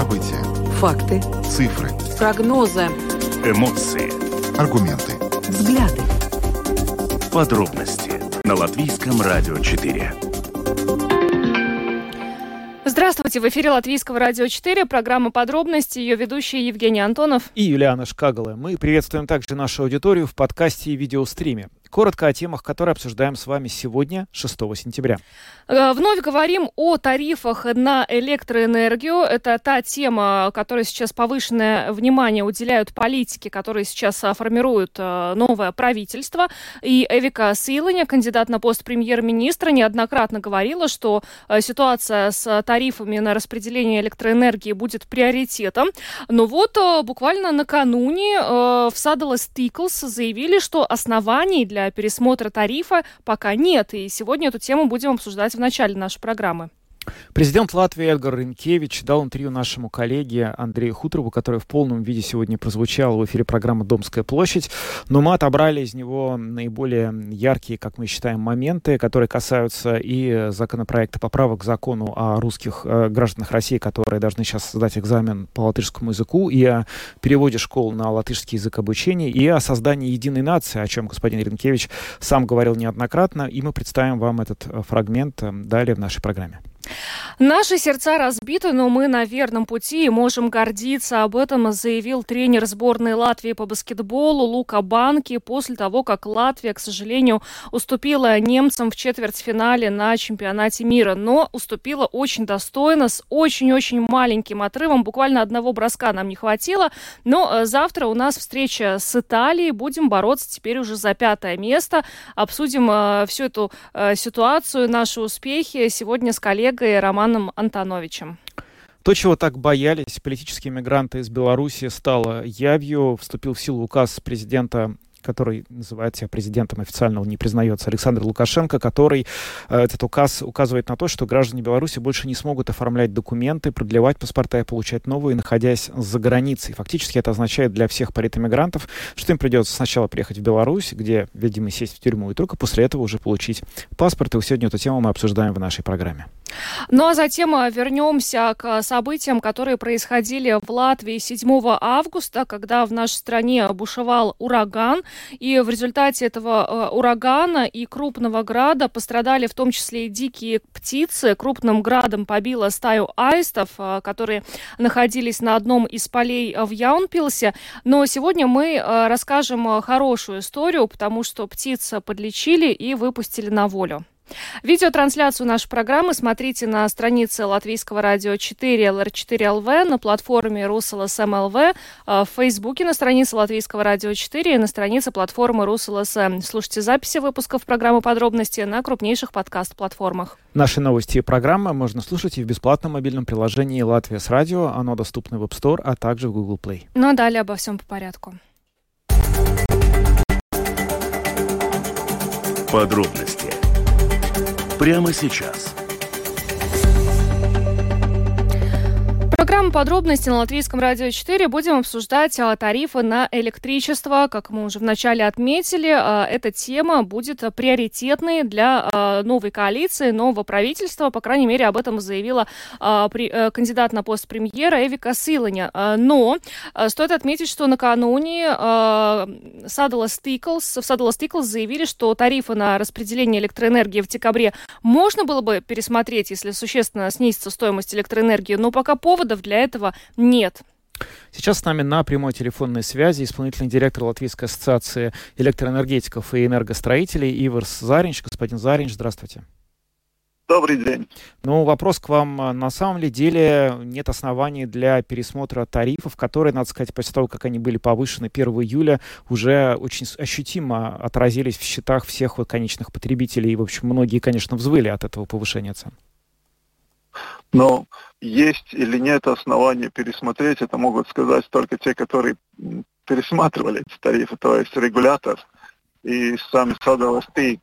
События. Факты. Цифры. Прогнозы. Эмоции. Аргументы. Взгляды. Подробности на Латвийском радио 4. Здравствуйте, в эфире Латвийского радио 4, программа «Подробности», ее ведущие Евгений Антонов и Юлиана Шкагала. Мы приветствуем также нашу аудиторию в подкасте и видеостриме. Коротко о темах, которые обсуждаем с вами сегодня, 6 сентября. Э, вновь говорим о тарифах на электроэнергию. Это та тема, которой сейчас повышенное внимание уделяют политики, которые сейчас а, формируют э, новое правительство. И Эвика Силаня, кандидат на пост премьер-министра, неоднократно говорила, что э, ситуация с тарифами на распределение электроэнергии будет приоритетом. Но вот буквально накануне в Садалас Тиклс заявили, что оснований для для пересмотра тарифа пока нет. И сегодня эту тему будем обсуждать в начале нашей программы. Президент Латвии Эдгар Ринкевич дал интервью нашему коллеге Андрею Хуторову, который в полном виде сегодня прозвучал в эфире программы «Домская площадь». Но мы отобрали из него наиболее яркие, как мы считаем, моменты, которые касаются и законопроекта поправок к закону о русских э, гражданах России, которые должны сейчас сдать экзамен по латышскому языку, и о переводе школ на латышский язык обучения, и о создании единой нации, о чем господин Ринкевич сам говорил неоднократно. И мы представим вам этот э, фрагмент э, далее в нашей программе. Наши сердца разбиты, но мы на верном пути и можем гордиться. Об этом заявил тренер сборной Латвии по баскетболу Лука Банки после того, как Латвия, к сожалению, уступила немцам в четвертьфинале на чемпионате мира. Но уступила очень достойно, с очень-очень маленьким отрывом. Буквально одного броска нам не хватило. Но э, завтра у нас встреча с Италией. Будем бороться теперь уже за пятое место. Обсудим э, всю эту э, ситуацию, наши успехи сегодня с коллегой коллегой Романом Антоновичем. То, чего так боялись политические мигранты из Беларуси, стало явью. Вступил в силу указ президента который называет себя президентом официально, он не признается, Александр Лукашенко, который э, этот указ указывает на то, что граждане Беларуси больше не смогут оформлять документы, продлевать паспорта и получать новые, находясь за границей. Фактически это означает для всех политэмигрантов, что им придется сначала приехать в Беларусь, где, видимо, сесть в тюрьму, и только после этого уже получить паспорт. И сегодня эту тему мы обсуждаем в нашей программе. Ну а затем э, вернемся к событиям, которые происходили в Латвии 7 августа, когда в нашей стране бушевал ураган. И в результате этого э, урагана и крупного града пострадали в том числе и дикие птицы. Крупным градом побило стаю аистов, э, которые находились на одном из полей в Яунпилсе. Но сегодня мы расскажем хорошую историю, потому что птиц подлечили и выпустили на волю. Видеотрансляцию нашей программы смотрите на странице Латвийского радио 4 LR4LV, на платформе РусЛСМ э, в Фейсбуке на странице Латвийского радио 4 и на странице платформы РусЛСМ. Слушайте записи выпусков программы «Подробности» на крупнейших подкаст-платформах. Наши новости и программы можно слушать и в бесплатном мобильном приложении «Латвия с радио». Оно доступно в App Store, а также в Google Play. Ну а далее обо всем по порядку. Подробности прямо сейчас. Программа подробности на Латвийском радио 4. Будем обсуждать а, тарифы на электричество. Как мы уже вначале отметили, а, эта тема будет приоритетной для а, новой коалиции, нового правительства. По крайней мере, об этом заявила а, а, кандидат на пост премьера Эвика Силаня. А, но а, стоит отметить, что накануне а, Садала в Садала Стиклс заявили, что тарифы на распределение электроэнергии в декабре можно было бы пересмотреть, если существенно снизится стоимость электроэнергии, но пока повод поводов для этого нет. Сейчас с нами на прямой телефонной связи исполнительный директор Латвийской ассоциации электроэнергетиков и энергостроителей Иверс Заринч. Господин Заринч, здравствуйте. Добрый день. Ну, вопрос к вам. На самом ли деле нет оснований для пересмотра тарифов, которые, надо сказать, после того, как они были повышены 1 июля, уже очень ощутимо отразились в счетах всех вот конечных потребителей. И, в общем, многие, конечно, взвыли от этого повышения цен. Но есть или нет основания пересмотреть, это могут сказать только те, которые пересматривали эти тарифы, то есть регулятор и сами садовый стейк.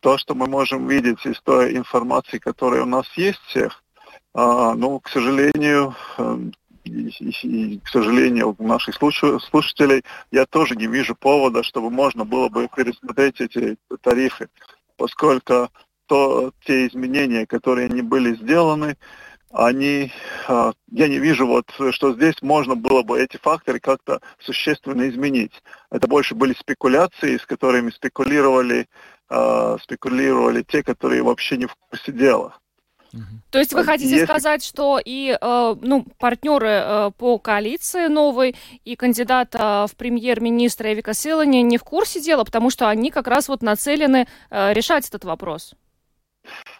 То, что мы можем видеть из той информации, которая у нас есть всех, а, ну, к сожалению, эм, и, и, и, к сожалению, у наших слушателей, я тоже не вижу повода, чтобы можно было бы пересмотреть эти тарифы, поскольку то, те изменения, которые не были сделаны, они, а, я не вижу вот, что здесь можно было бы эти факторы как-то существенно изменить. Это больше были спекуляции, с которыми спекулировали, а, спекулировали те, которые вообще не в курсе дела. То есть вы хотите Если... сказать, что и э, ну, партнеры э, по коалиции новой, и кандидат э, в премьер-министра Эвика Силани не в курсе дела, потому что они как раз вот нацелены э, решать этот вопрос?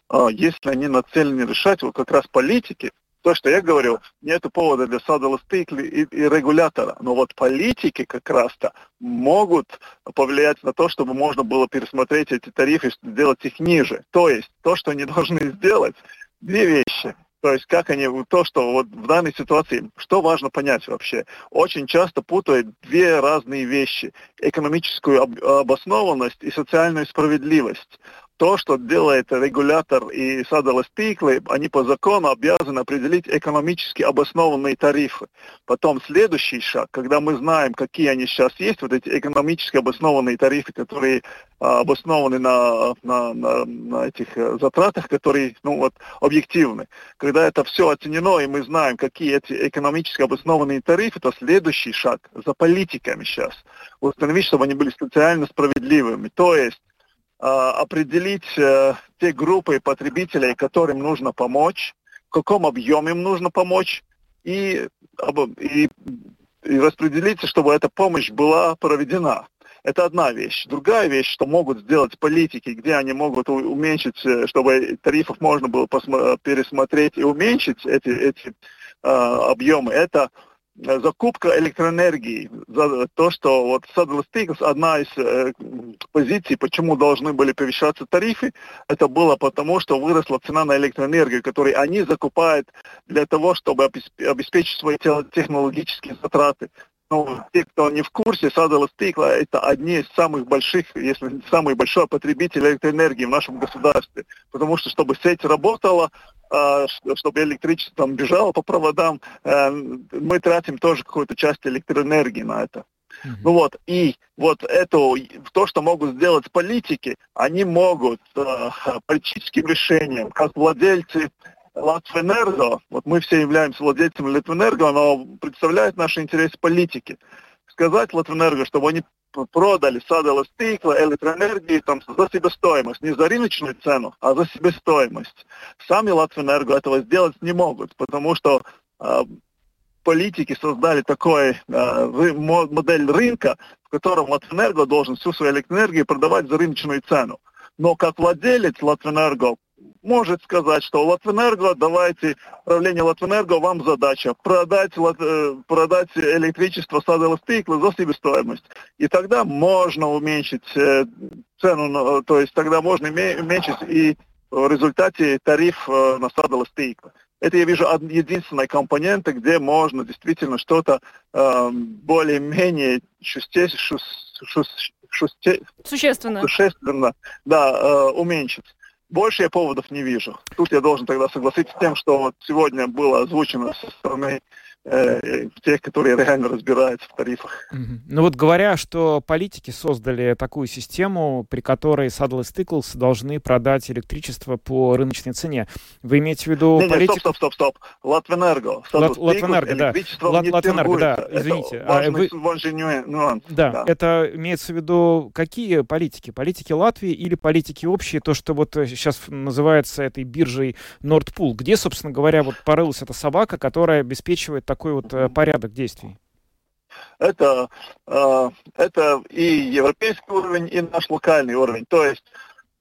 А, если они нацелены решать, вот как раз политики, то, что я говорил, нет повода для садового стыкли и, и регулятора. Но вот политики как раз-то могут повлиять на то, чтобы можно было пересмотреть эти тарифы, сделать их ниже. То есть то, что они должны сделать, две вещи. То есть как они, то, что вот в данной ситуации, что важно понять вообще, очень часто путают две разные вещи. Экономическую обоснованность и социальную справедливость то, что делает регулятор и Садовые стиклы, они по закону обязаны определить экономически обоснованные тарифы. Потом следующий шаг, когда мы знаем, какие они сейчас есть, вот эти экономически обоснованные тарифы, которые а, обоснованы на, на, на, на этих э, затратах, которые ну, вот, объективны. Когда это все оценено, и мы знаем, какие эти экономически обоснованные тарифы, то следующий шаг за политиками сейчас установить, чтобы они были социально справедливыми. То есть определить э, те группы потребителей, которым нужно помочь, в каком объеме им нужно помочь, и, и, и распределить, чтобы эта помощь была проведена. Это одна вещь. Другая вещь, что могут сделать политики, где они могут уменьшить, э, чтобы тарифов можно было пересмотреть и уменьшить эти, эти э, объемы, это Э, закупка электроэнергии, за то, что вот Stickles, одна из э, позиций, почему должны были повышаться тарифы, это было потому, что выросла цена на электроэнергию, которую они закупают для того, чтобы обеспечить свои технологические затраты. Ну, те, кто не в курсе, Saddle Stickle это одни из самых больших, если самый большой потребитель электроэнергии в нашем государстве. Потому что, чтобы сеть работала, а, чтобы электричество там бежало по проводам, э, мы тратим тоже какую-то часть электроэнергии на это. Mm-hmm. Ну вот, и вот это, то, что могут сделать политики, они могут э, политическим решением, как владельцы Латвэнерго, вот мы все являемся владельцами Латвэнерго, но представляет наши интересы политики, сказать Латвэнерго, чтобы они продали садовое стекло, электроэнергии там, за себестоимость. Не за рыночную цену, а за себестоимость. Сами Латвэнерго этого сделать не могут, потому что э, политики создали такой э, модель рынка, в котором Латвэнерго должен всю свою электроэнергию продавать за рыночную цену. Но как владелец Латвэнерго может сказать, что Латвэнерго, давайте, правление Латвэнерго, вам задача продать, э, продать электричество садового стекла за себестоимость. И тогда можно уменьшить э, цену, то есть тогда можно уменьшить и в результате тариф э, на садовое стекло. Это я вижу единственная компонента, где можно действительно что-то э, более-менее существенно, существенно да, э, уменьшить. Больше я поводов не вижу. Тут я должен тогда согласиться с тем, что вот сегодня было озвучено со стороны э, тех, которые реально разбираются в тарифах. Ну вот говоря, что политики создали такую систему, при которой Saddle Stickles должны продать электричество по рыночной цене. Вы имеете в виду не, политику... стоп, стоп, стоп, стоп. Латвэнерго. Лат, Латвэнерго, да. Лат, Латвэнерго, да, извините. Это важный, а, вы... важный нюанс. Да, да, это имеется в виду какие политики? Политики Латвии или политики общие? То, что вот сейчас называется этой биржей Nordpool. Где, собственно говоря, вот порылась эта собака, которая обеспечивает такой вот э, порядок действий? Это, э, это и европейский уровень, и наш локальный уровень. То есть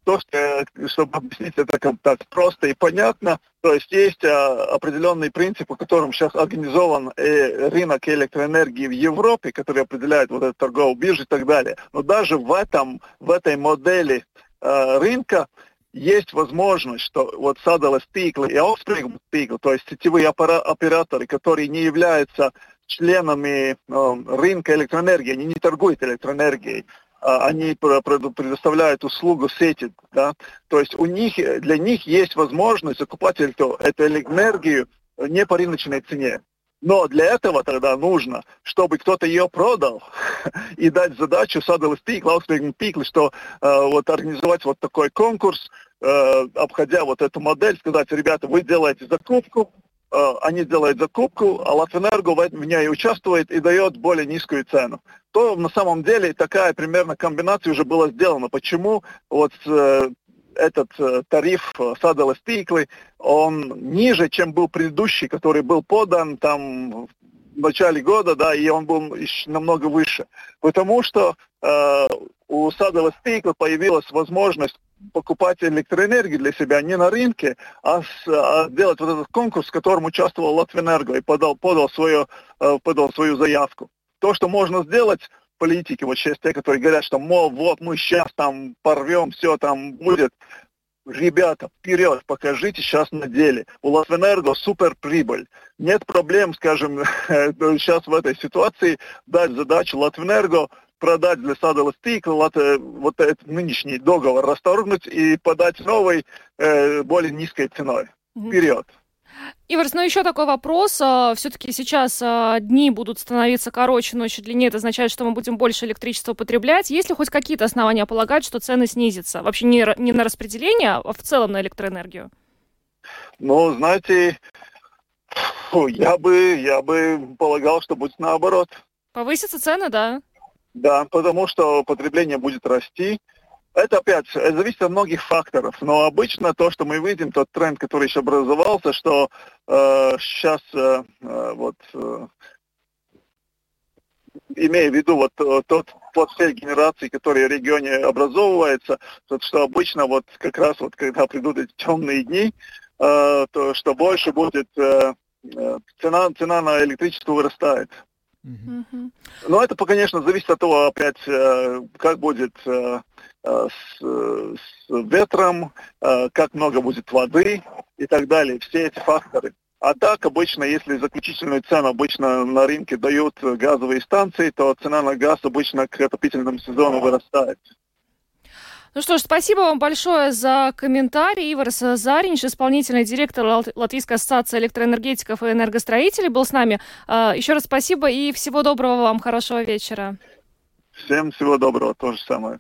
то, что, чтобы объяснить это как так просто и понятно, то есть есть определенный принцип, по которым сейчас организован э, рынок электроэнергии в Европе, который определяет вот эту торговую биржу и так далее. Но даже в этом, в этой модели э, рынка есть возможность, что вот Садовый стикл и Offspring стикл, то есть сетевые операторы, которые не являются членами э, рынка электроэнергии, они не торгуют электроэнергией, а они предоставляют услугу сети, да, то есть у них, для них есть возможность закупать эту, эту электроэнергию не по рыночной цене. Но для этого тогда нужно, чтобы кто-то ее продал и дать задачу Saddle Peak, Lauswegen Peak, что э, вот организовать вот такой конкурс, э, обходя вот эту модель, сказать, ребята, вы делаете закупку, э, они делают закупку, а Латвэнерго в ней участвует и дает более низкую цену. То на самом деле такая примерно комбинация уже была сделана. Почему вот э, этот э, тариф э, садовой стиклы, он ниже, чем был предыдущий, который был подан там в начале года, да, и он был еще намного выше. Потому что э, у садового стикла появилась возможность покупать электроэнергию для себя не на рынке, а, с, а сделать вот этот конкурс, в котором участвовал Латвэнерго и подал, подал, свою, э, подал свою заявку. То, что можно сделать, политики, вот сейчас те, которые говорят, что, мол, вот мы сейчас там порвем, все там будет. Ребята, вперед, покажите сейчас на деле. У Латвэнерго супер прибыль. Нет проблем, скажем, сейчас в этой ситуации дать задачу Латвэнерго продать для сада стикла, вот этот нынешний договор расторгнуть и подать новый э, более низкой ценой. Вперед. Иварс, ну еще такой вопрос. А, Все-таки сейчас а, дни будут становиться короче, ночи длиннее. Это означает, что мы будем больше электричества потреблять. Есть ли хоть какие-то основания полагать, что цены снизятся? Вообще не, не на распределение, а в целом на электроэнергию? Ну, знаете, я бы, я бы полагал, что будет наоборот. Повысятся цены, да? Да, потому что потребление будет расти, это опять зависит от многих факторов, но обычно то, что мы видим, тот тренд, который еще образовался, что э, сейчас э, э, вот э, имея в виду вот э, тот портфель генерации, который в регионе образовывается, то, что обычно вот как раз вот когда придут эти темные дни, э, то что больше будет э, э цена, цена на электричество вырастает. Mm-hmm. Но это, конечно, зависит от того, опять, как будет Э, с, с ветром, э, как много будет воды и так далее. Все эти факторы. А так обычно, если заключительную цену обычно на рынке дают газовые станции, то цена на газ обычно к отопительному сезону вырастает. Ну что ж, спасибо вам большое за комментарий. Ивар Заринч, исполнительный директор Латвийской ассоциации электроэнергетиков и энергостроителей, был с нами. Э, еще раз спасибо и всего доброго вам, хорошего вечера. Всем всего доброго, то же самое.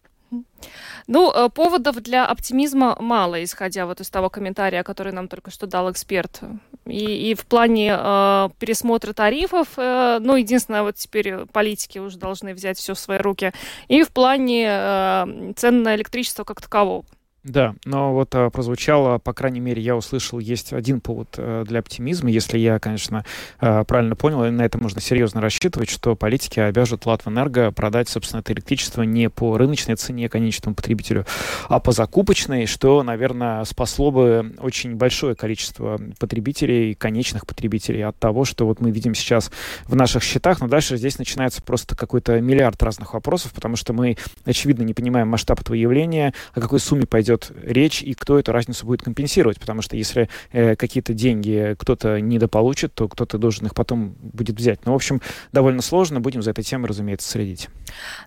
Ну, э, поводов для оптимизма мало, исходя вот из того комментария, который нам только что дал эксперт. И, и в плане э, пересмотра тарифов, э, ну, единственное, вот теперь политики уже должны взять все в свои руки, и в плане э, цен на электричество как такового. Да, но вот а, прозвучало, по крайней мере, я услышал, есть один повод а, для оптимизма. Если я, конечно, а, правильно понял, и на это можно серьезно рассчитывать, что политики обяжут Латвэнерго продать, собственно, это электричество не по рыночной цене конечному потребителю, а по закупочной, что, наверное, спасло бы очень большое количество потребителей, конечных потребителей от того, что вот мы видим сейчас в наших счетах. Но дальше здесь начинается просто какой-то миллиард разных вопросов, потому что мы, очевидно, не понимаем масштаб этого явления, о какой сумме пойдет идет речь и кто эту разницу будет компенсировать, потому что если э, какие-то деньги кто-то недополучит, то кто-то должен их потом будет взять. Ну, в общем, довольно сложно, будем за этой темой, разумеется, следить.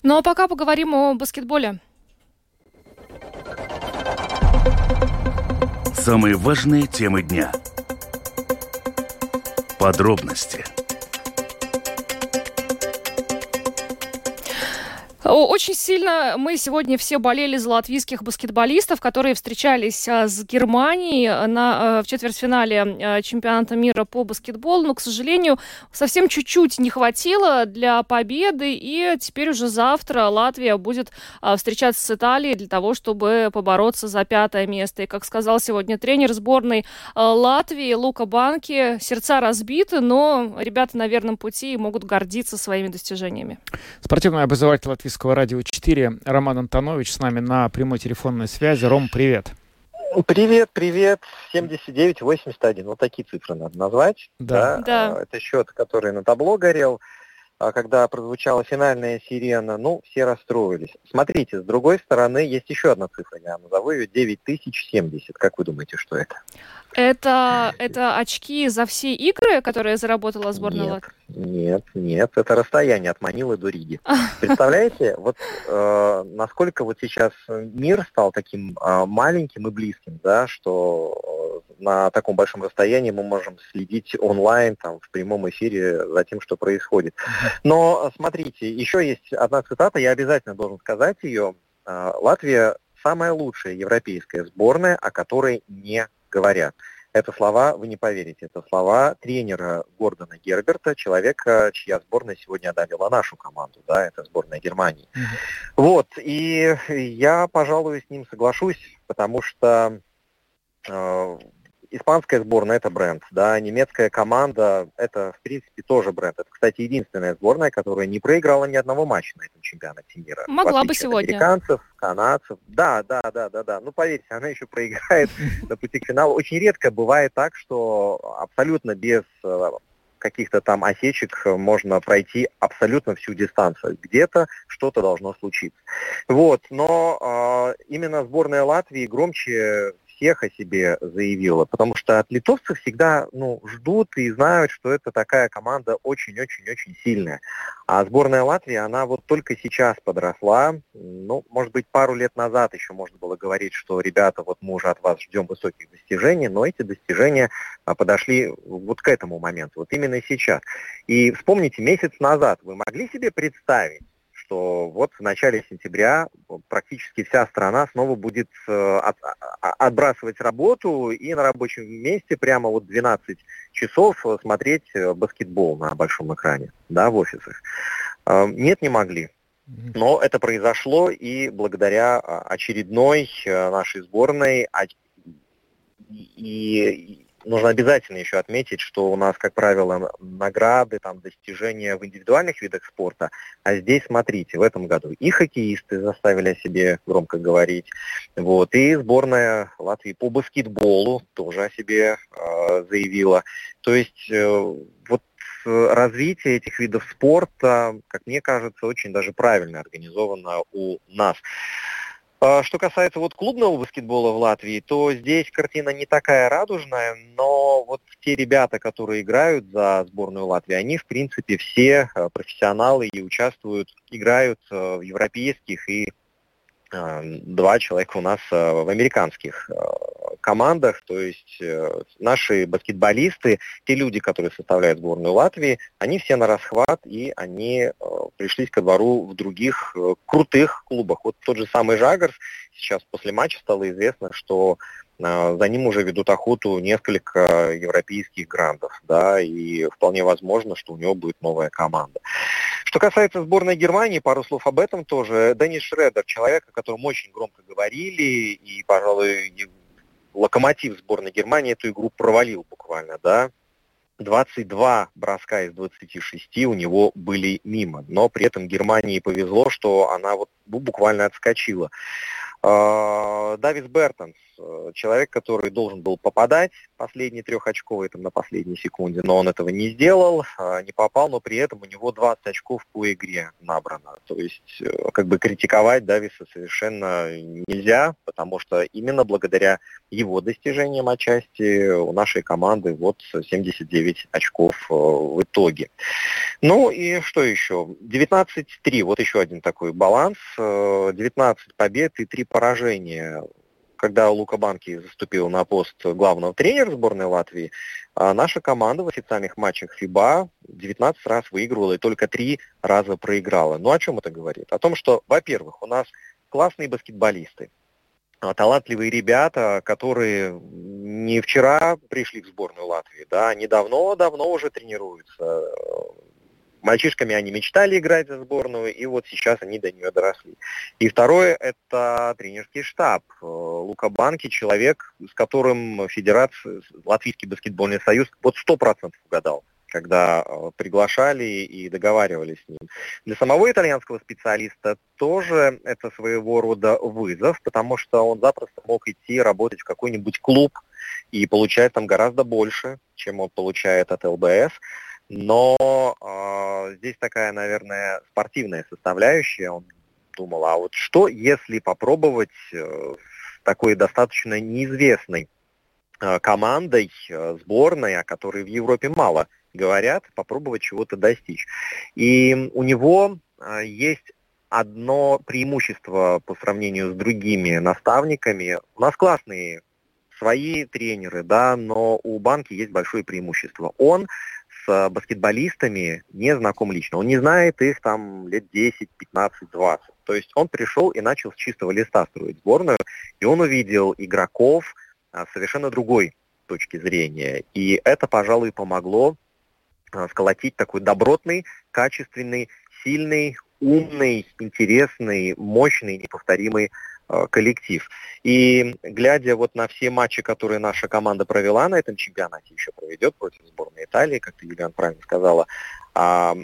Ну, а пока поговорим о баскетболе. Самые важные темы дня. Подробности – Очень сильно мы сегодня все болели за латвийских баскетболистов, которые встречались а, с Германией на, а, в четвертьфинале а, чемпионата мира по баскетболу, но, к сожалению, совсем чуть-чуть не хватило для победы, и теперь уже завтра Латвия будет встречаться с Италией для того, чтобы побороться за пятое место. И, как сказал сегодня тренер сборной Латвии Лука Банки, сердца разбиты, но ребята на верном пути и могут гордиться своими достижениями. Спортивный обозреватель латвийского Латвийского радио 4 Роман Антонович с нами на прямой телефонной связи. Ром, привет. Привет, привет. 79-81. Вот такие цифры надо назвать. Да. да. да. Это счет, который на табло горел. А когда прозвучала финальная сирена, ну, все расстроились. Смотрите, с другой стороны, есть еще одна цифра, я назову ее 9070. Как вы думаете, что это? Это, это очки за все игры, которые заработала сборная нет, Нет, нет, это расстояние от Манилы до Риги. Представляете, вот э, насколько вот сейчас мир стал таким э, маленьким и близким, да, что э, на таком большом расстоянии мы можем следить онлайн, там, в прямом эфире за тем, что происходит. Но смотрите, еще есть одна цитата, я обязательно должен сказать ее. Э, Латвия самая лучшая европейская сборная, о которой не говорят. Это слова, вы не поверите, это слова тренера Гордона Герберта, человека, чья сборная сегодня одолела нашу команду, да, это сборная Германии. Mm-hmm. Вот, и я, пожалуй, с ним соглашусь, потому что э, испанская сборная это бренд, да, немецкая команда это, в принципе, тоже бренд. Это, кстати, единственная сборная, которая не проиграла ни одного матча на этом чемпионате мира. Могла бы сегодня. Американцев, канадцев. Да, да, да, да, да. Ну, поверьте, она еще проиграет на пути к финалу. Очень редко бывает так, что абсолютно без э, каких-то там осечек можно пройти абсолютно всю дистанцию. Где-то что-то должно случиться. Вот, но э, именно сборная Латвии громче всех о себе заявила, потому что от литовцев всегда ну, ждут и знают, что это такая команда очень-очень-очень сильная. А сборная Латвии, она вот только сейчас подросла. Ну, может быть, пару лет назад еще можно было говорить, что, ребята, вот мы уже от вас ждем высоких достижений, но эти достижения а, подошли вот к этому моменту, вот именно сейчас. И вспомните, месяц назад вы могли себе представить, что вот в начале сентября практически вся страна снова будет э, от, отбрасывать работу и на рабочем месте прямо вот 12 часов смотреть э, баскетбол на большом экране, да, в офисах. Э, нет, не могли. Но это произошло и благодаря очередной нашей сборной и нужно обязательно еще отметить, что у нас, как правило, награды, там, достижения в индивидуальных видах спорта, а здесь, смотрите, в этом году и хоккеисты заставили о себе громко говорить, вот, и сборная Латвии по баскетболу тоже о себе э, заявила. То есть э, вот развитие этих видов спорта, как мне кажется, очень даже правильно организовано у нас. А, что касается вот клубного баскетбола в Латвии, то здесь картина не такая радужная, но вот те ребята, которые играют за сборную Латвии, они в принципе все а, профессионалы и участвуют, играют а, в европейских и два человека у нас в американских командах, то есть э, наши баскетболисты, те люди, которые составляют сборную Латвии, они все на расхват, и они э, пришлись ко двору в других э, крутых клубах. Вот тот же самый Жагарс, сейчас после матча стало известно, что за ним уже ведут охоту несколько европейских грандов, да, и вполне возможно, что у него будет новая команда. Что касается сборной Германии, пару слов об этом тоже. Денис Шредер, человек, о котором очень громко говорили, и, пожалуй, локомотив сборной Германии эту игру провалил буквально, да. 22 броска из 26 у него были мимо. Но при этом Германии повезло, что она вот буквально отскочила. А, Давис Бертонс, человек, который должен был попадать, последний трехочковый там на последней секунде, но он этого не сделал, а, не попал, но при этом у него 20 очков по игре набрано. То есть э, как бы критиковать Дависа совершенно нельзя, потому что именно благодаря его достижениям отчасти у нашей команды вот 79 очков э, в итоге. Ну и что еще? 19-3, вот еще один такой баланс. 19 побед и 3 поражения. Когда Лука Банки заступил на пост главного тренера сборной Латвии, а наша команда в официальных матчах ФИБА 19 раз выигрывала и только 3 раза проиграла. Ну о чем это говорит? О том, что, во-первых, у нас классные баскетболисты, а, талантливые ребята, которые не вчера пришли в сборную Латвии, да, они давно-давно уже тренируются мальчишками они мечтали играть за сборную, и вот сейчас они до нее доросли. И второе – это тренерский штаб. Э, Лука Банки – человек, с которым Федерация, Латвийский баскетбольный союз вот сто процентов угадал когда э, приглашали и договаривались с ним. Для самого итальянского специалиста тоже это своего рода вызов, потому что он запросто мог идти работать в какой-нибудь клуб и получать там гораздо больше, чем он получает от ЛБС. Но э, здесь такая, наверное, спортивная составляющая. Он думал, а вот что, если попробовать э, такой достаточно неизвестной э, командой, э, сборной, о которой в Европе мало говорят, попробовать чего-то достичь. И у него э, есть одно преимущество по сравнению с другими наставниками. У нас классные свои тренеры, да, но у банки есть большое преимущество. Он с баскетболистами не знаком лично. Он не знает их там лет 10, 15, 20. То есть он пришел и начал с чистого листа строить сборную, и он увидел игроков а, совершенно другой точки зрения. И это, пожалуй, помогло э, сколотить такой добротный, качественный, сильный, умный, интересный, мощный, неповторимый э, коллектив. И глядя вот на все матчи, которые наша команда провела на этом чемпионате, еще проведет против сборной Италии, как ты, Юлиан, правильно сказала, а,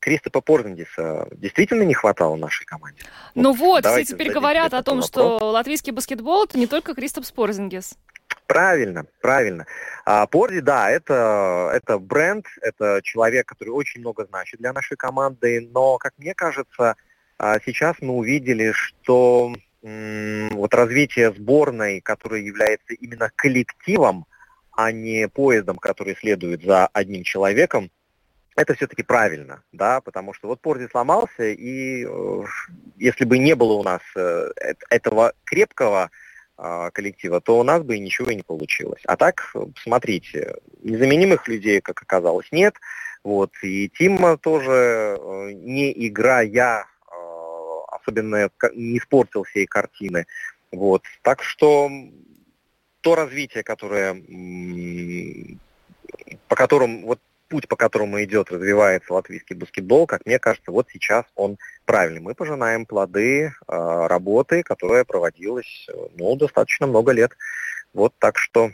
Кристопа Порзингиса действительно не хватало нашей команде? Ну, ну вот, все теперь говорят о том, вопрос. что латвийский баскетбол это не только Кристоп Порзингис. Правильно, правильно. А, Порди, да, это, это бренд, это человек, который очень много значит для нашей команды, но, как мне кажется, а, сейчас мы увидели, что вот развитие сборной, которая является именно коллективом, а не поездом, который следует за одним человеком, это все-таки правильно, да, потому что вот Порзи сломался, и э, если бы не было у нас э, этого крепкого коллектива, то у нас бы ничего и не получилось. А так, смотрите, незаменимых людей, как оказалось, нет, вот, и Тима тоже, э, не играя, э, особенно не испортил всей картины, вот, так что то развитие, которое, по которому, вот путь, по которому идет, развивается латвийский баскетбол, как мне кажется, вот сейчас он правильный. Мы пожинаем плоды э, работы, которая проводилась ну, достаточно много лет. Вот так что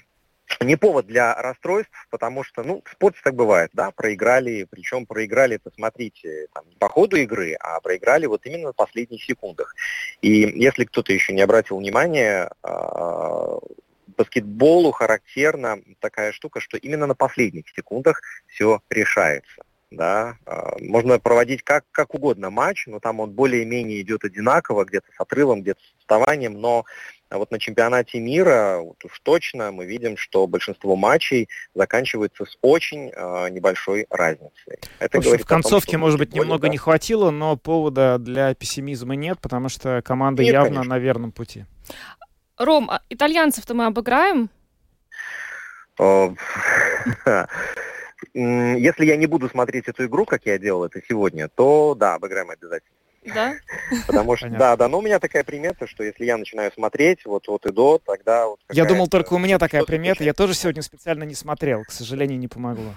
не повод для расстройств, потому что, ну, в спорте так бывает, да, проиграли, причем проиграли это, смотрите, там, не по ходу игры, а проиграли вот именно на последних секундах. И если кто-то еще не обратил внимания, а, баскетболу характерна такая штука, что именно на последних секундах все решается. Да, а, можно проводить как, как угодно матч, но там он более-менее идет одинаково, где-то с отрывом, где-то с отставанием, но вот на чемпионате мира вот уж точно мы видим, что большинство матчей заканчиваются с очень э, небольшой разницей. Это в, общем, в концовке, том, может быть, немного да. не хватило, но повода для пессимизма нет, потому что команда нет, явно конечно. на верном пути. Ром, а итальянцев-то мы обыграем? Если я не буду смотреть эту игру, как я делал это сегодня, то да, обыграем обязательно. Да? Потому что, да, да, но у меня такая примета, что если я начинаю смотреть вот вот и до, тогда вот Я думал, только у меня такая примета, я тоже сегодня специально не смотрел, к сожалению, не помогло.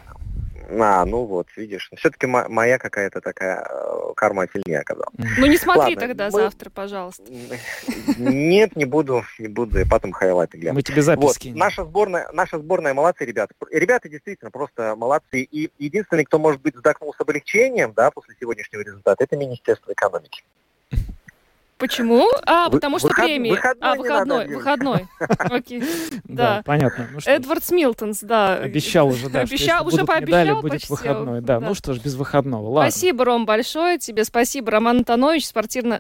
А, ну вот, видишь. Все-таки моя какая-то такая э, карма сильнее оказалась. Ну не смотри Ладно, тогда мы... завтра, пожалуйста. Нет, не буду, не буду. И потом хайлайты глянуть. Мы тебе записки. Вот. Наша сборная, наша сборная молодцы, ребята. Ребята действительно просто молодцы. И единственный, кто, может быть, вздохнул с облегчением, да, после сегодняшнего результата, это Министерство экономики. Почему? А, потому что выход... премии. Выходной а, выходной, выходной. Окей. Да, понятно. Ну Эдвард Смилтонс, да. Обещал уже, да. Обещал, уже пообещал будет выходной. Да, ну что ж, без выходного. Ладно. Спасибо, Ром, большое тебе. Спасибо, Роман Антонович, спортивный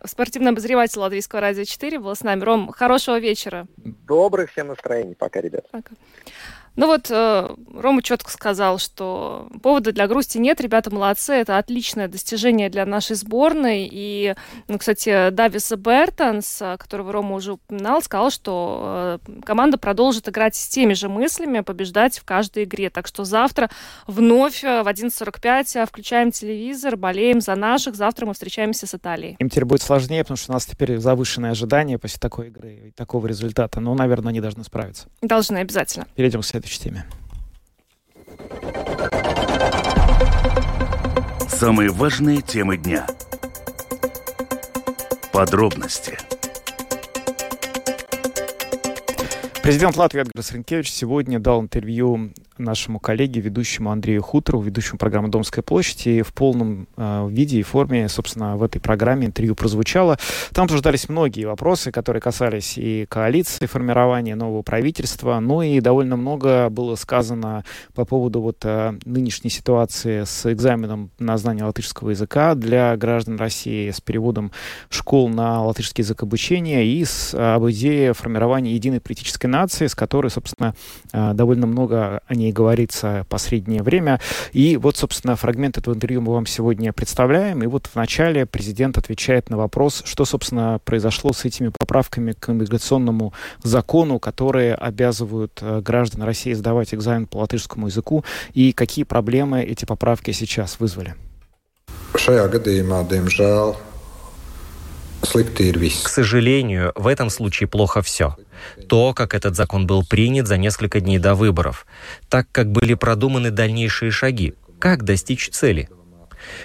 обозреватель Латвийского радио 4 был с нами. Ром, хорошего вечера. Добрых всем настроений. Пока, ребят. Пока. Ну вот э, Рома четко сказал, что повода для грусти нет, ребята молодцы, это отличное достижение для нашей сборной. И, ну, кстати, Давис Бертонс, э, которого Рома уже упоминал, сказал, что э, команда продолжит играть с теми же мыслями, побеждать в каждой игре. Так что завтра вновь в 11.45 включаем телевизор, болеем за наших. Завтра мы встречаемся с Италией. Им теперь будет сложнее, потому что у нас теперь завышенные ожидания после такой игры и такого результата. Но, наверное, они должны справиться. Должны обязательно. Перейдем к следующей теме. Самые важные темы дня. Подробности – Президент Латвии Эдгар Сренкевич сегодня дал интервью нашему коллеге, ведущему Андрею Хутору, ведущему программы «Домская площадь». И в полном э, виде и форме, собственно, в этой программе интервью прозвучало. Там обсуждались многие вопросы, которые касались и коалиции, формирования нового правительства, ну и довольно много было сказано по поводу вот э, нынешней ситуации с экзаменом на знание латышского языка для граждан России, с переводом школ на латышский язык обучения и с, об идее формирования единой политической нации, с которой, собственно, э, довольно много о ней говорится последнее время. И вот, собственно, фрагмент этого интервью мы вам сегодня представляем. И вот вначале президент отвечает на вопрос, что, собственно, произошло с этими поправками к иммиграционному закону, которые обязывают э, граждан России сдавать экзамен по латышскому языку, и какие проблемы эти поправки сейчас вызвали. Šajā gadījumā, diemžēl, К сожалению, в этом случае плохо все. То, как этот закон был принят за несколько дней до выборов, так как были продуманы дальнейшие шаги, как достичь цели.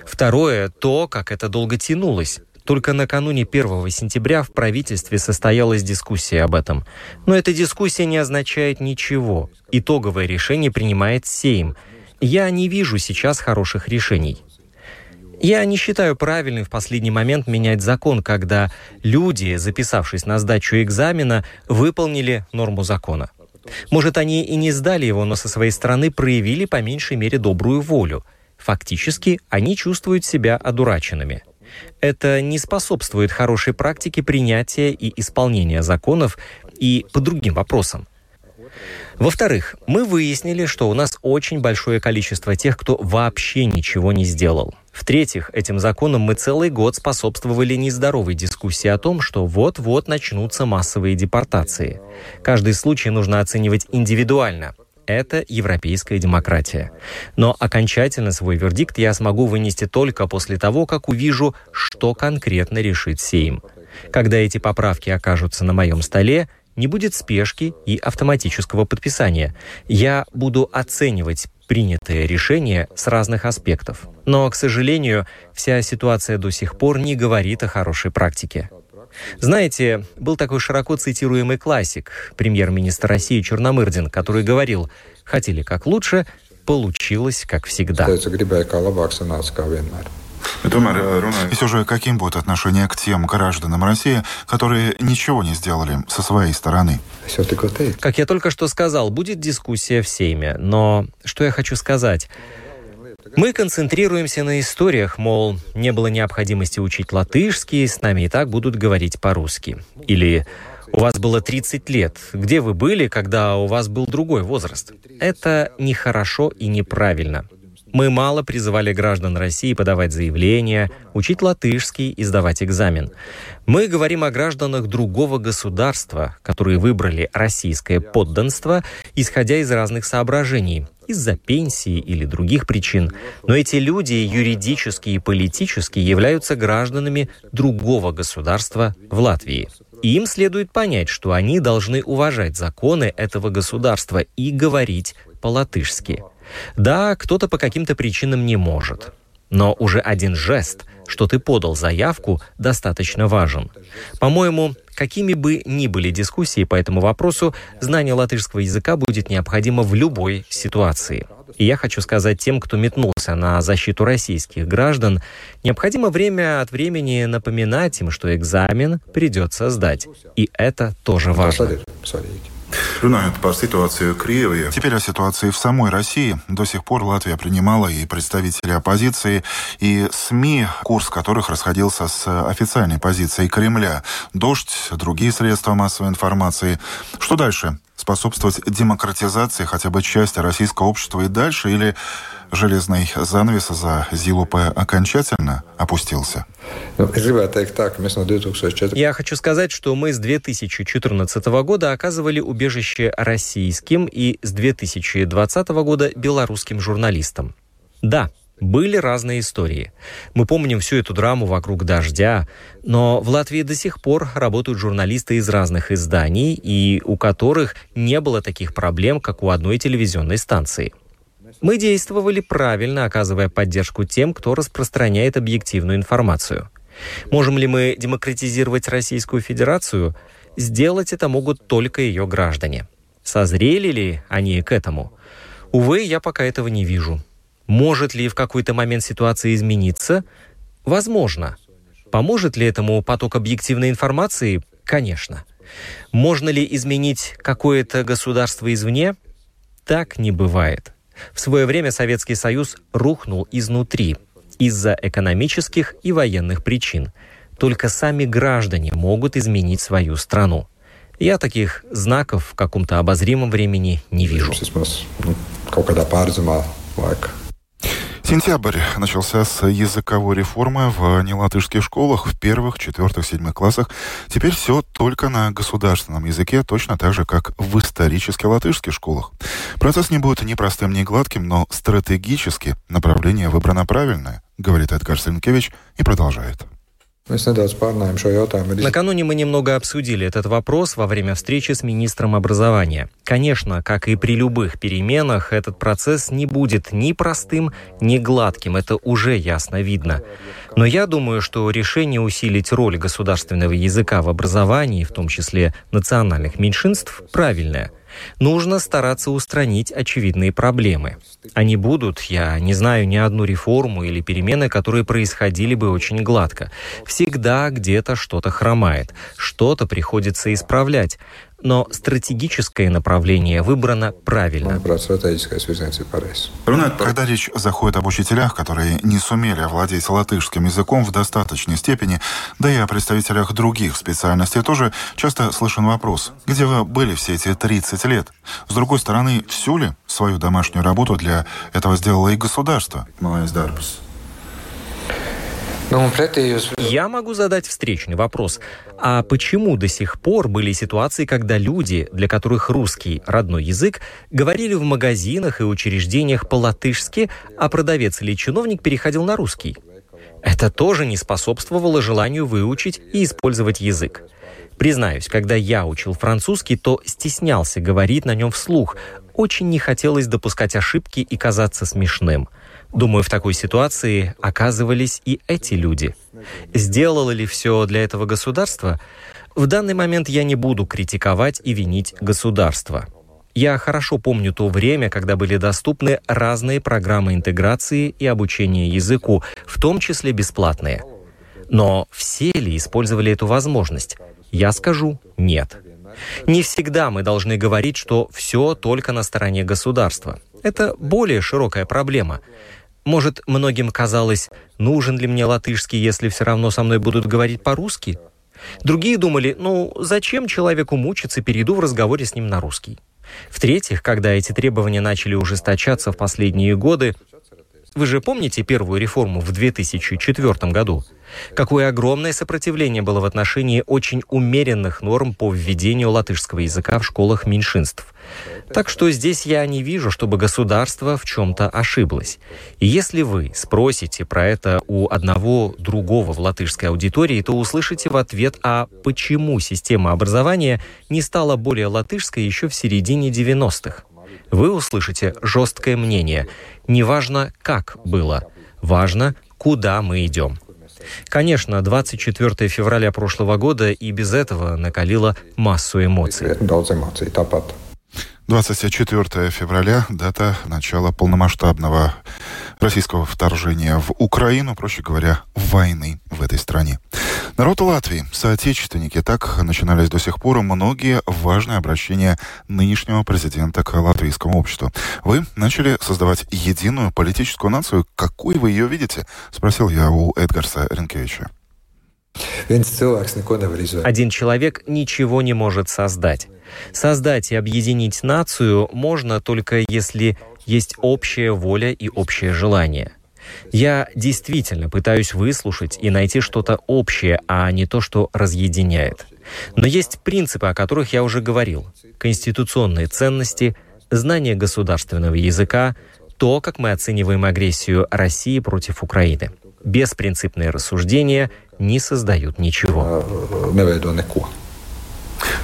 Второе, то, как это долго тянулось. Только накануне 1 сентября в правительстве состоялась дискуссия об этом. Но эта дискуссия не означает ничего. Итоговое решение принимает Сейм. Я не вижу сейчас хороших решений. Я не считаю правильным в последний момент менять закон, когда люди, записавшись на сдачу экзамена, выполнили норму закона. Может, они и не сдали его, но со своей стороны проявили по меньшей мере добрую волю. Фактически, они чувствуют себя одураченными. Это не способствует хорошей практике принятия и исполнения законов и по другим вопросам. Во-вторых, мы выяснили, что у нас очень большое количество тех, кто вообще ничего не сделал. В-третьих, этим законом мы целый год способствовали нездоровой дискуссии о том, что вот-вот начнутся массовые депортации. Каждый случай нужно оценивать индивидуально. Это европейская демократия. Но окончательно свой вердикт я смогу вынести только после того, как увижу, что конкретно решит Сейм. Когда эти поправки окажутся на моем столе, не будет спешки и автоматического подписания. Я буду оценивать принятое решение с разных аспектов. Но, к сожалению, вся ситуация до сих пор не говорит о хорошей практике. Знаете, был такой широко цитируемый классик, премьер-министр России Черномырдин, который говорил «хотели как лучше, получилось как всегда». И все же, каким будет отношение к тем гражданам России, которые ничего не сделали со своей стороны? Как я только что сказал, будет дискуссия в Сейме. Но что я хочу сказать? Мы концентрируемся на историях, мол, не было необходимости учить латышский, с нами и так будут говорить по-русски. Или у вас было 30 лет. Где вы были, когда у вас был другой возраст? Это нехорошо и неправильно. Мы мало призывали граждан России подавать заявления, учить латышский и сдавать экзамен. Мы говорим о гражданах другого государства, которые выбрали российское подданство, исходя из разных соображений, из-за пенсии или других причин. Но эти люди юридически и политически являются гражданами другого государства в Латвии. И им следует понять, что они должны уважать законы этого государства и говорить по-латышски – да, кто-то по каким-то причинам не может. Но уже один жест, что ты подал заявку, достаточно важен. По-моему, какими бы ни были дискуссии по этому вопросу, знание латышского языка будет необходимо в любой ситуации. И я хочу сказать тем, кто метнулся на защиту российских граждан, необходимо время от времени напоминать им, что экзамен придется сдать. И это тоже важно. Теперь о ситуации в самой России. До сих пор Латвия принимала и представителей оппозиции, и СМИ, курс которых расходился с официальной позицией Кремля. Дождь, другие средства массовой информации. Что дальше? Способствовать демократизации хотя бы части российского общества и дальше? Или железный занавес за ЗИЛУП окончательно опустился? Ну, Я хочу сказать, что мы с 2014 года оказывали убежище российским и с 2020 года белорусским журналистам. Да, были разные истории. Мы помним всю эту драму вокруг дождя, но в Латвии до сих пор работают журналисты из разных изданий, и у которых не было таких проблем, как у одной телевизионной станции. Мы действовали правильно, оказывая поддержку тем, кто распространяет объективную информацию. Можем ли мы демократизировать Российскую Федерацию? Сделать это могут только ее граждане. Созрели ли они к этому? Увы, я пока этого не вижу. Может ли в какой-то момент ситуация измениться? Возможно. Поможет ли этому поток объективной информации? Конечно. Можно ли изменить какое-то государство извне? Так не бывает. В свое время Советский Союз рухнул изнутри из-за экономических и военных причин. Только сами граждане могут изменить свою страну. Я таких знаков в каком-то обозримом времени не вижу. Сентябрь начался с языковой реформы в нелатышских школах в первых, четвертых, седьмых классах. Теперь все только на государственном языке, точно так же, как в исторически латышских школах. Процесс не будет ни простым, ни гладким, но стратегически направление выбрано правильное, говорит Эдгар Сенкевич и продолжает. Накануне мы немного обсудили этот вопрос во время встречи с министром образования. Конечно, как и при любых переменах, этот процесс не будет ни простым, ни гладким. Это уже ясно видно. Но я думаю, что решение усилить роль государственного языка в образовании, в том числе национальных меньшинств, правильное – Нужно стараться устранить очевидные проблемы. Они будут, я не знаю ни одну реформу или перемены, которые происходили бы очень гладко. Всегда где-то что-то хромает, что-то приходится исправлять но стратегическое направление выбрано правильно. Когда речь заходит об учителях, которые не сумели овладеть латышским языком в достаточной степени, да и о представителях других специальностей тоже, часто слышен вопрос, где вы были все эти 30 лет? С другой стороны, всю ли свою домашнюю работу для этого сделало и государство? Ну, Я могу задать встречный вопрос. А почему до сих пор были ситуации, когда люди, для которых русский родной язык, говорили в магазинах и учреждениях по-латышски, а продавец или чиновник переходил на русский? Это тоже не способствовало желанию выучить и использовать язык. Признаюсь, когда я учил французский, то стеснялся говорить на нем вслух. Очень не хотелось допускать ошибки и казаться смешным – Думаю, в такой ситуации оказывались и эти люди. Сделало ли все для этого государство? В данный момент я не буду критиковать и винить государство. Я хорошо помню то время, когда были доступны разные программы интеграции и обучения языку, в том числе бесплатные. Но все ли использовали эту возможность? Я скажу «нет». Не всегда мы должны говорить, что все только на стороне государства. Это более широкая проблема. Может, многим казалось, нужен ли мне латышский, если все равно со мной будут говорить по-русски? Другие думали, ну, зачем человеку мучиться, перейду в разговоре с ним на русский. В-третьих, когда эти требования начали ужесточаться в последние годы, вы же помните первую реформу в 2004 году? Какое огромное сопротивление было в отношении очень умеренных норм по введению латышского языка в школах меньшинств. Так что здесь я не вижу, чтобы государство в чем-то ошиблось. И если вы спросите про это у одного другого в латышской аудитории, то услышите в ответ, а почему система образования не стала более латышской еще в середине 90-х. Вы услышите жесткое мнение. Неважно, как было, важно, куда мы идем. Конечно, 24 февраля прошлого года и без этого накалило массу эмоций. 24 февраля – дата начала полномасштабного российского вторжения в Украину, проще говоря, войны в этой стране. Народ Латвии, соотечественники, так начинались до сих пор многие важные обращения нынешнего президента к латвийскому обществу. Вы начали создавать единую политическую нацию. Какой вы ее видите? Спросил я у Эдгарса Ренкевича. Один человек ничего не может создать. Создать и объединить нацию можно только если есть общая воля и общее желание. Я действительно пытаюсь выслушать и найти что-то общее, а не то, что разъединяет. Но есть принципы, о которых я уже говорил. Конституционные ценности, знание государственного языка, то, как мы оцениваем агрессию России против Украины. Беспринципные рассуждения не создают ничего.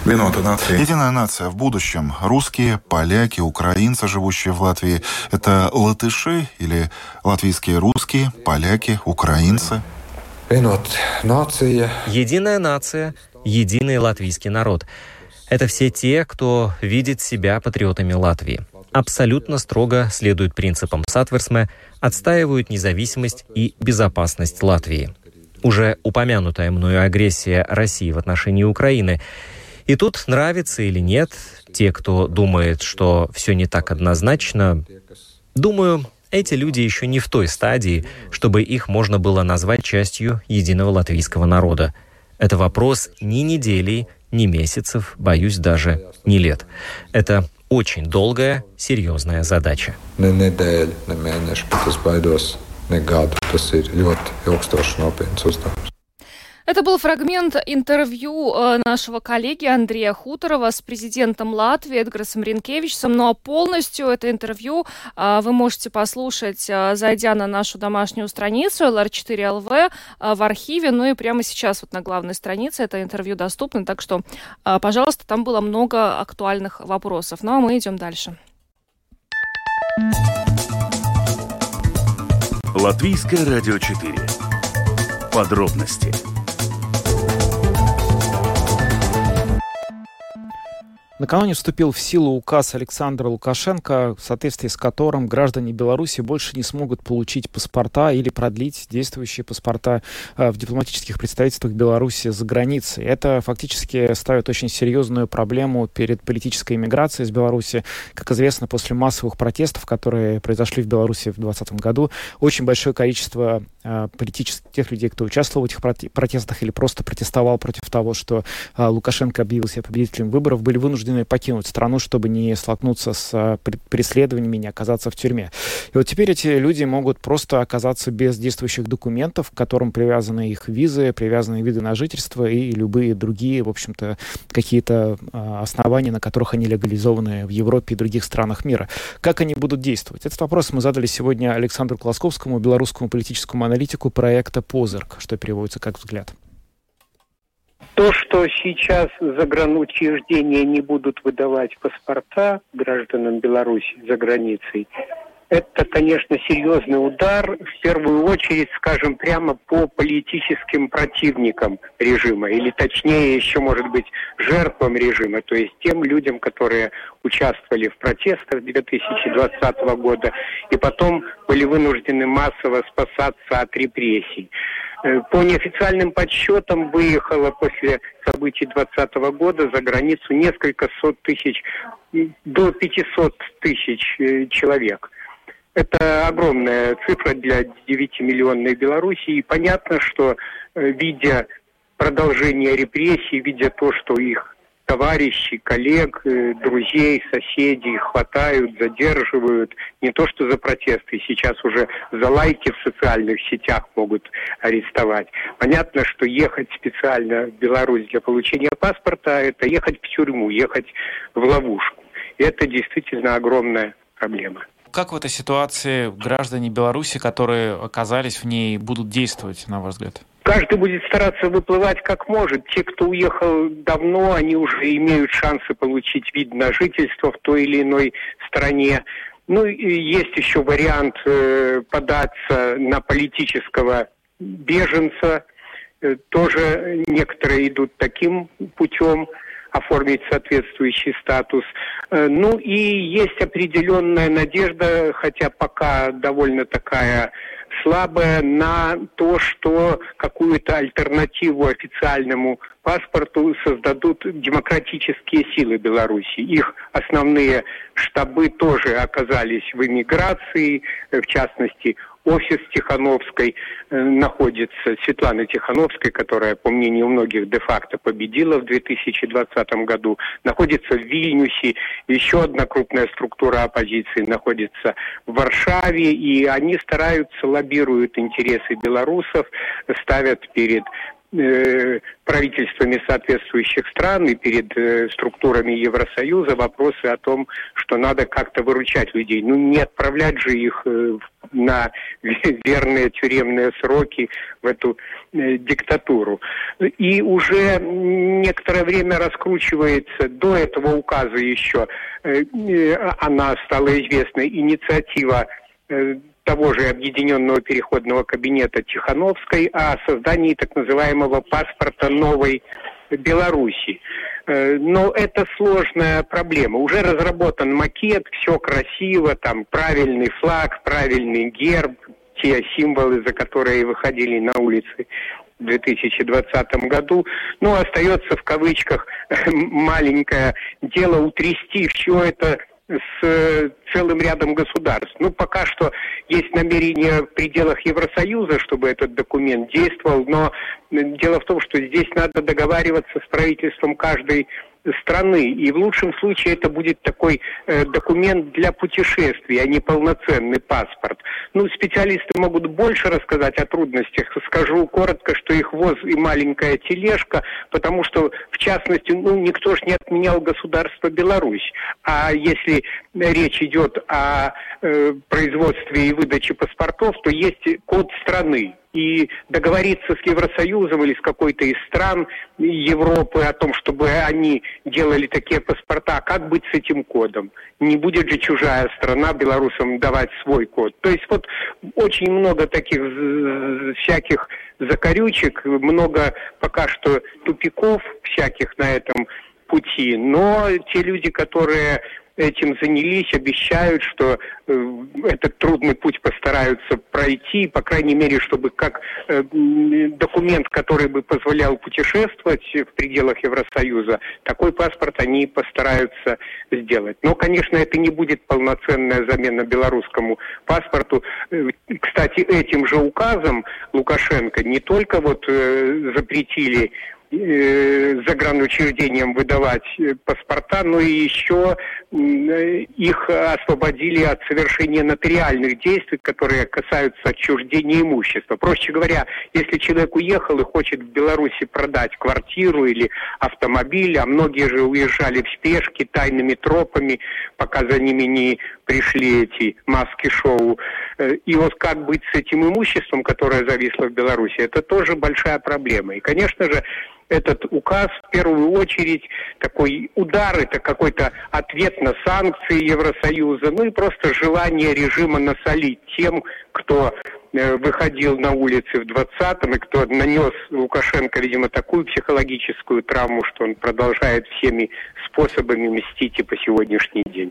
Единая нация в будущем. Русские, поляки, украинцы, живущие в Латвии. Это латыши или латвийские русские, поляки, украинцы? Единая нация, единый латвийский народ. Это все те, кто видит себя патриотами Латвии. Абсолютно строго следуют принципам Сатверсме, отстаивают независимость и безопасность Латвии. Уже упомянутая мною агрессия России в отношении Украины – и тут, нравится или нет, те, кто думает, что все не так однозначно, думаю, эти люди еще не в той стадии, чтобы их можно было назвать частью единого латвийского народа. Это вопрос ни недели, ни месяцев, боюсь даже, ни лет. Это очень долгая, серьезная задача. Ne mēneši, bet es baidos, ne gadu. Tas ir ļoti ilgstošs, nopietns uzdevums. Это был фрагмент интервью э, нашего коллеги Андрея Хуторова с президентом Латвии Эдгаром Ринкевичем. Ну а полностью это интервью э, вы можете послушать, э, зайдя на нашу домашнюю страницу LR4LV в архиве. Ну и прямо сейчас вот на главной странице это интервью доступно. Так что, пожалуйста, там было много актуальных вопросов. Ну а мы идем дальше. Латвийское радио 4. Подробности Накануне вступил в силу указ Александра Лукашенко, в соответствии с которым граждане Беларуси больше не смогут получить паспорта или продлить действующие паспорта э, в дипломатических представительствах Беларуси за границей. Это фактически ставит очень серьезную проблему перед политической иммиграцией из Беларуси. Как известно, после массовых протестов, которые произошли в Беларуси в 2020 году, очень большое количество э, политических тех людей, кто участвовал в этих протестах или просто протестовал против того, что э, Лукашенко объявил себя победителем выборов, были вынуждены вынуждены покинуть страну, чтобы не столкнуться с а, преследованиями, не оказаться в тюрьме. И вот теперь эти люди могут просто оказаться без действующих документов, к которым привязаны их визы, привязаны виды на жительство и любые другие, в общем-то, какие-то а, основания, на которых они легализованы в Европе и других странах мира. Как они будут действовать? Этот вопрос мы задали сегодня Александру Колосковскому, белорусскому политическому аналитику проекта «Позырк», что переводится как «взгляд». То, что сейчас загранучреждения не будут выдавать паспорта гражданам Беларуси за границей, это, конечно, серьезный удар, в первую очередь, скажем, прямо по политическим противникам режима, или точнее еще, может быть, жертвам режима, то есть тем людям, которые участвовали в протестах 2020 года и потом были вынуждены массово спасаться от репрессий. Э, по неофициальным подсчетам выехало после событий 2020 года за границу несколько сот тысяч, до 500 тысяч э, человек. Это огромная цифра для 9-миллионной Беларуси. И понятно, что э, видя продолжение репрессий, видя то, что их товарищей, коллег, э, друзей, соседей хватают, задерживают. Не то что за протесты, сейчас уже за лайки в социальных сетях могут арестовать. Понятно, что ехать специально в Беларусь для получения паспорта – это ехать в тюрьму, ехать в ловушку. И это действительно огромная проблема. Как в этой ситуации граждане Беларуси, которые оказались в ней, будут действовать, на ваш взгляд? Каждый будет стараться выплывать как может. Те, кто уехал давно, они уже имеют шансы получить вид на жительство в той или иной стране. Ну и есть еще вариант э, податься на политического беженца. Э, тоже некоторые идут таким путем оформить соответствующий статус. Э, ну и есть определенная надежда, хотя пока довольно такая слабая на то, что какую-то альтернативу официальному паспорту создадут демократические силы Беларуси. Их основные штабы тоже оказались в эмиграции, в частности, офис Тихановской э, находится, Светланы Тихановской, которая, по мнению многих, де-факто победила в 2020 году, находится в Вильнюсе. Еще одна крупная структура оппозиции находится в Варшаве, и они стараются, лоббируют интересы белорусов, ставят перед Э, правительствами соответствующих стран и перед э, структурами Евросоюза вопросы о том, что надо как-то выручать людей. Ну, не отправлять же их э, на верные тюремные сроки в эту диктатуру. И уже некоторое время раскручивается, до этого указа еще, она стала известной, инициатива того же Объединенного переходного кабинета Тихановской о создании так называемого паспорта новой Беларуси. Э, но это сложная проблема. Уже разработан макет, все красиво, там правильный флаг, правильный герб, те символы, за которые выходили на улицы в 2020 году. Ну, остается в кавычках маленькое дело утрясти все это с э, целым рядом государств. Ну, пока что есть намерение в пределах Евросоюза, чтобы этот документ действовал, но дело в том, что здесь надо договариваться с правительством каждой страны. И в лучшем случае это будет такой э, документ для путешествий, а не полноценный паспорт. Ну, специалисты могут больше рассказать о трудностях. Скажу коротко, что их воз и маленькая тележка, потому что, в частности, ну, никто же не отменял государство Беларусь. А если речь идет о э, производстве и выдаче паспортов, то есть код страны и договориться с Евросоюзом или с какой-то из стран Европы о том, чтобы они делали такие паспорта, как быть с этим кодом? Не будет же чужая страна белорусам давать свой код. То есть вот очень много таких всяких закорючек, много пока что тупиков всяких на этом пути. Но те люди, которые этим занялись, обещают, что э, этот трудный путь постараются пройти, по крайней мере, чтобы как э, документ, который бы позволял путешествовать в пределах Евросоюза, такой паспорт они постараются сделать. Но, конечно, это не будет полноценная замена белорусскому паспорту. Э, кстати, этим же указом Лукашенко не только вот запретили загранучреждениям выдавать э, паспорта, но и еще их освободили от совершения нотариальных действий, которые касаются отчуждения имущества. Проще говоря, если человек уехал и хочет в Беларуси продать квартиру или автомобиль, а многие же уезжали в спешке тайными тропами, пока за ними не пришли эти маски-шоу. Э, и вот как быть с этим имуществом, которое зависло в Беларуси, это тоже большая проблема. И, конечно же, этот указ в первую очередь такой удар, это какой-то ответ на санкции Евросоюза, ну и просто желание режима насолить тем, кто э, выходил на улицы в 20-м и кто нанес Лукашенко, видимо, такую психологическую травму, что он продолжает всеми способами мстить и по сегодняшний день.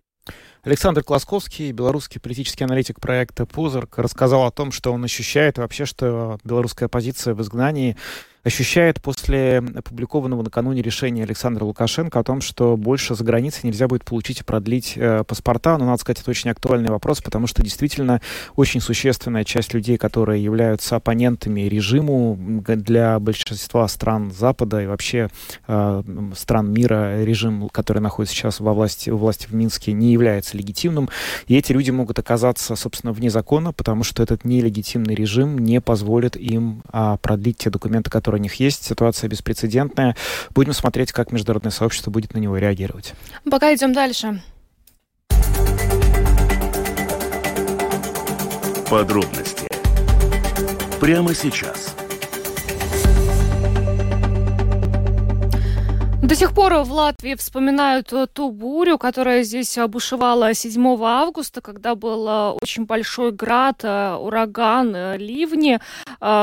Александр Класковский, белорусский политический аналитик проекта «Пузырк», рассказал о том, что он ощущает вообще, что белорусская оппозиция в изгнании ощущает после опубликованного накануне решения Александра Лукашенко о том, что больше за границей нельзя будет получить и продлить э, паспорта. Но, надо сказать, это очень актуальный вопрос, потому что действительно очень существенная часть людей, которые являются оппонентами режиму для большинства стран Запада и вообще э, стран мира, режим, который находится сейчас во власти, во власти в Минске, не является легитимным. И эти люди могут оказаться, собственно, вне закона, потому что этот нелегитимный режим не позволит им э, продлить те документы, которые который у них есть. Ситуация беспрецедентная. Будем смотреть, как международное сообщество будет на него реагировать. Пока идем дальше. Подробности прямо сейчас. До сих пор в Латвии вспоминают э, ту бурю, которая здесь бушевала 7 августа, когда был э, очень большой град, э, ураган, ливни.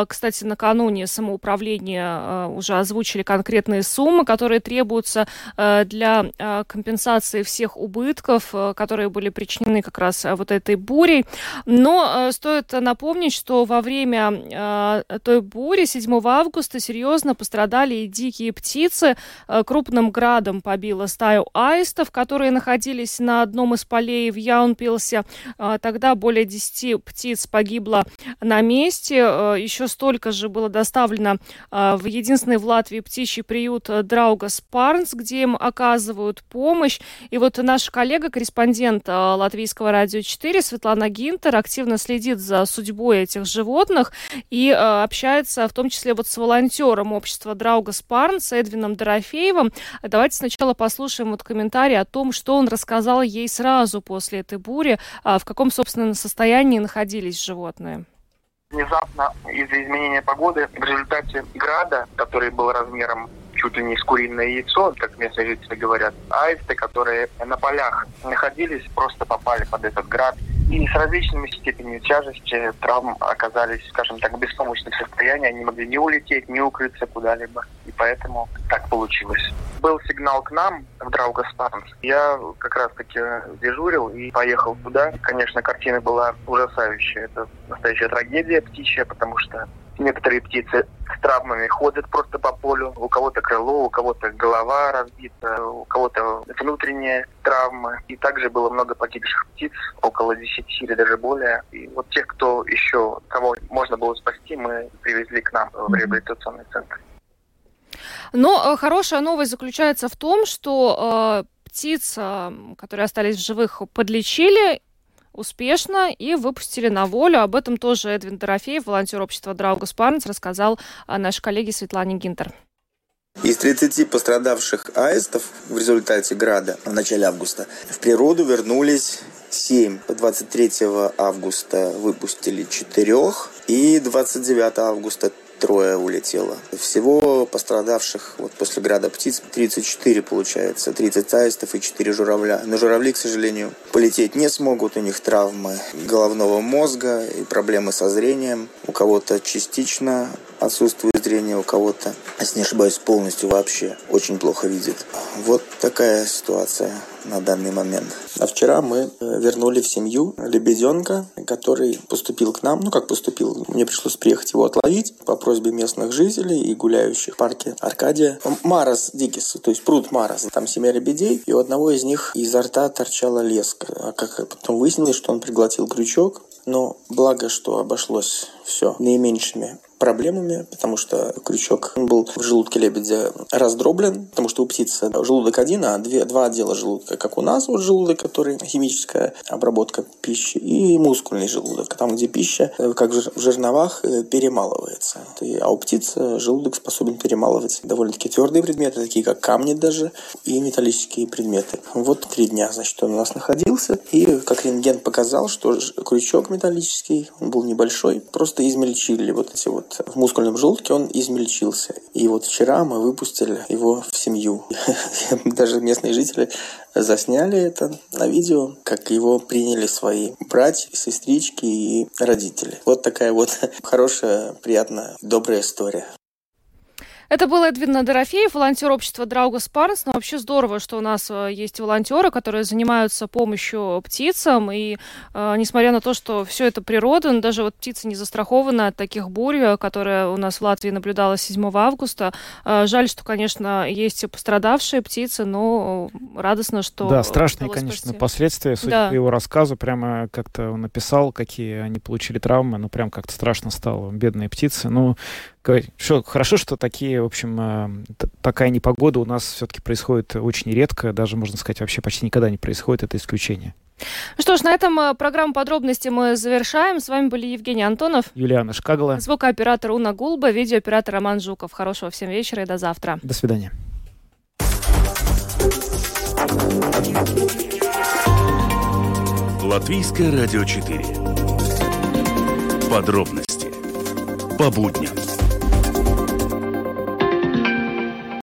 Кстати, накануне самоуправление уже озвучили конкретные суммы, которые требуются для компенсации всех убытков, которые были причинены как раз вот этой бурей. Но стоит напомнить, что во время той бури 7 августа серьезно пострадали и дикие птицы, крупным градом побила стаю аистов, которые находились на одном из полей в Яунпилсе. А, тогда более 10 птиц погибло на месте. А, еще столько же было доставлено а, в единственный в Латвии птичий приют Драугас Парнс, где им оказывают помощь. И вот наш коллега, корреспондент Латвийского радио 4 Светлана Гинтер активно следит за судьбой этих животных и общается в том числе вот с волонтером общества Драугас Парнс Эдвином Дорофеевым, Андреевым. Давайте сначала послушаем вот комментарий о том, что он рассказал ей сразу после этой бури, а в каком, собственно, состоянии находились животные. Внезапно из-за изменения погоды в результате града, который был размером чуть ли не с куриное яйцо, как местные жители говорят, аисты, которые на полях находились, просто попали под этот град и с различными степенями тяжести травм оказались, скажем так, в беспомощном состоянии. Они могли не улететь, не укрыться куда-либо. И поэтому так получилось. Был сигнал к нам в Драугастан. Я как раз-таки дежурил и поехал туда. Конечно, картина была ужасающая. Это настоящая трагедия птичья, потому что Некоторые птицы с травмами ходят просто по полю. У кого-то крыло, у кого-то голова разбита, у кого-то внутренняя травма. И также было много погибших птиц, около 10 или даже более. И вот тех, кто еще, кого можно было спасти, мы привезли к нам в реабилитационный центр. Но хорошая новость заключается в том, что э, птиц, которые остались в живых, подлечили успешно и выпустили на волю. Об этом тоже Эдвин Дорофеев, волонтер общества Драугас Парнс, рассказал нашей коллеге Светлане Гинтер. Из 30 пострадавших аистов в результате града в начале августа в природу вернулись 7. 23 августа выпустили 4 и 29 августа трое улетело. Всего пострадавших вот после града птиц 34 получается, 30 аистов и 4 журавля. Но журавли, к сожалению, полететь не смогут, у них травмы головного мозга и проблемы со зрением. У кого-то частично отсутствует зрение, у кого-то, если не ошибаюсь, полностью вообще очень плохо видит. Вот такая ситуация на данный момент. А вчера мы э, вернули в семью лебеденка, который поступил к нам. Ну, как поступил? Мне пришлось приехать его отловить по просьбе местных жителей и гуляющих в парке Аркадия. Марас Дикис, то есть пруд Марас. Там семья лебедей, и у одного из них изо рта торчала леска. А как потом выяснилось, что он приглотил крючок, но благо, что обошлось все наименьшими проблемами, потому что крючок был в желудке лебедя раздроблен, потому что у птицы желудок один, а две, два отдела желудка, как у нас вот желудок, который химическая обработка пищи, и мускульный желудок, там, где пища, э, как в жерновах, э, перемалывается. А у птиц желудок способен перемалывать довольно-таки твердые предметы, такие как камни даже, и металлические предметы. Вот три дня, значит, он у нас находился, и как рентген показал, что крючок металлический, он был небольшой, просто измельчили вот эти вот в мускульном желудке он измельчился. И вот вчера мы выпустили его в семью. Даже местные жители засняли это на видео, как его приняли свои братья, сестрички и родители. Вот такая вот хорошая, приятная, добрая история. Это был Эдвин Дорофеев, волонтер общества Драугас Парнс. Но вообще здорово, что у нас э, есть волонтеры, которые занимаются помощью птицам. И э, несмотря на то, что все это природа, но даже вот птица не застрахована от таких бурь, э, которые у нас в Латвии наблюдалась 7 августа. Э, жаль, что, конечно, есть пострадавшие птицы, но радостно, что... Да, страшные, конечно, спасти. последствия. Судя да. по его рассказу, прямо как-то он написал, какие они получили травмы. Ну, прям как-то страшно стало. Бедные птицы. Ну, что, хорошо, что такие, в общем, э, такая непогода у нас все-таки происходит очень редко, даже, можно сказать, вообще почти никогда не происходит, это исключение. Ну что ж, на этом э, программу подробности мы завершаем. С вами были Евгений Антонов, Юлиана Шкагала, звукооператор Уна Гулба, видеооператор Роман Жуков. Хорошего всем вечера и до завтра. До свидания. Латвийское радио 4. Подробности по будням.